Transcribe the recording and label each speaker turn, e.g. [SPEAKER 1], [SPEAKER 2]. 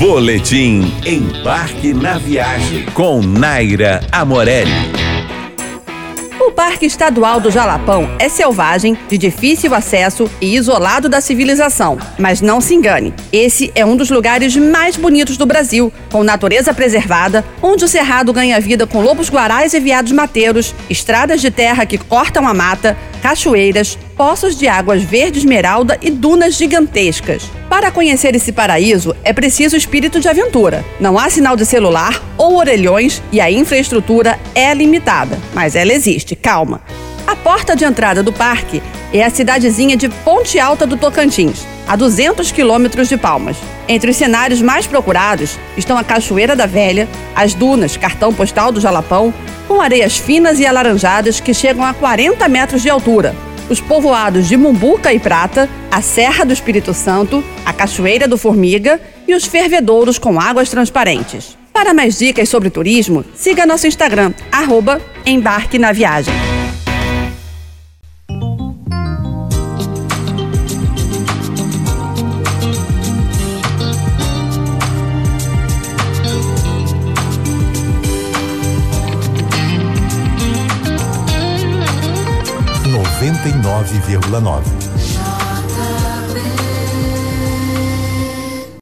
[SPEAKER 1] Boletim Embarque na Viagem com Naira Amorelli.
[SPEAKER 2] O Parque Estadual do Jalapão é selvagem, de difícil acesso e isolado da civilização. Mas não se engane, esse é um dos lugares mais bonitos do Brasil, com natureza preservada, onde o cerrado ganha vida com lobos guarais e veados mateiros, estradas de terra que cortam a mata, cachoeiras, poços de águas verde esmeralda e dunas gigantescas. Para conhecer esse paraíso, é preciso espírito de aventura. Não há sinal de celular ou orelhões e a infraestrutura é limitada, mas ela existe, calma. A porta de entrada do parque é a cidadezinha de Ponte Alta do Tocantins, a 200 quilômetros de Palmas. Entre os cenários mais procurados estão a Cachoeira da Velha, as dunas, cartão postal do Jalapão, com areias finas e alaranjadas que chegam a 40 metros de altura, os povoados de Mumbuca e Prata, a Serra do Espírito Santo, a Cachoeira do Formiga e os fervedouros com águas transparentes. Para mais dicas sobre turismo, siga nosso Instagram, arroba Embarque na Viagem.
[SPEAKER 1] 99,9.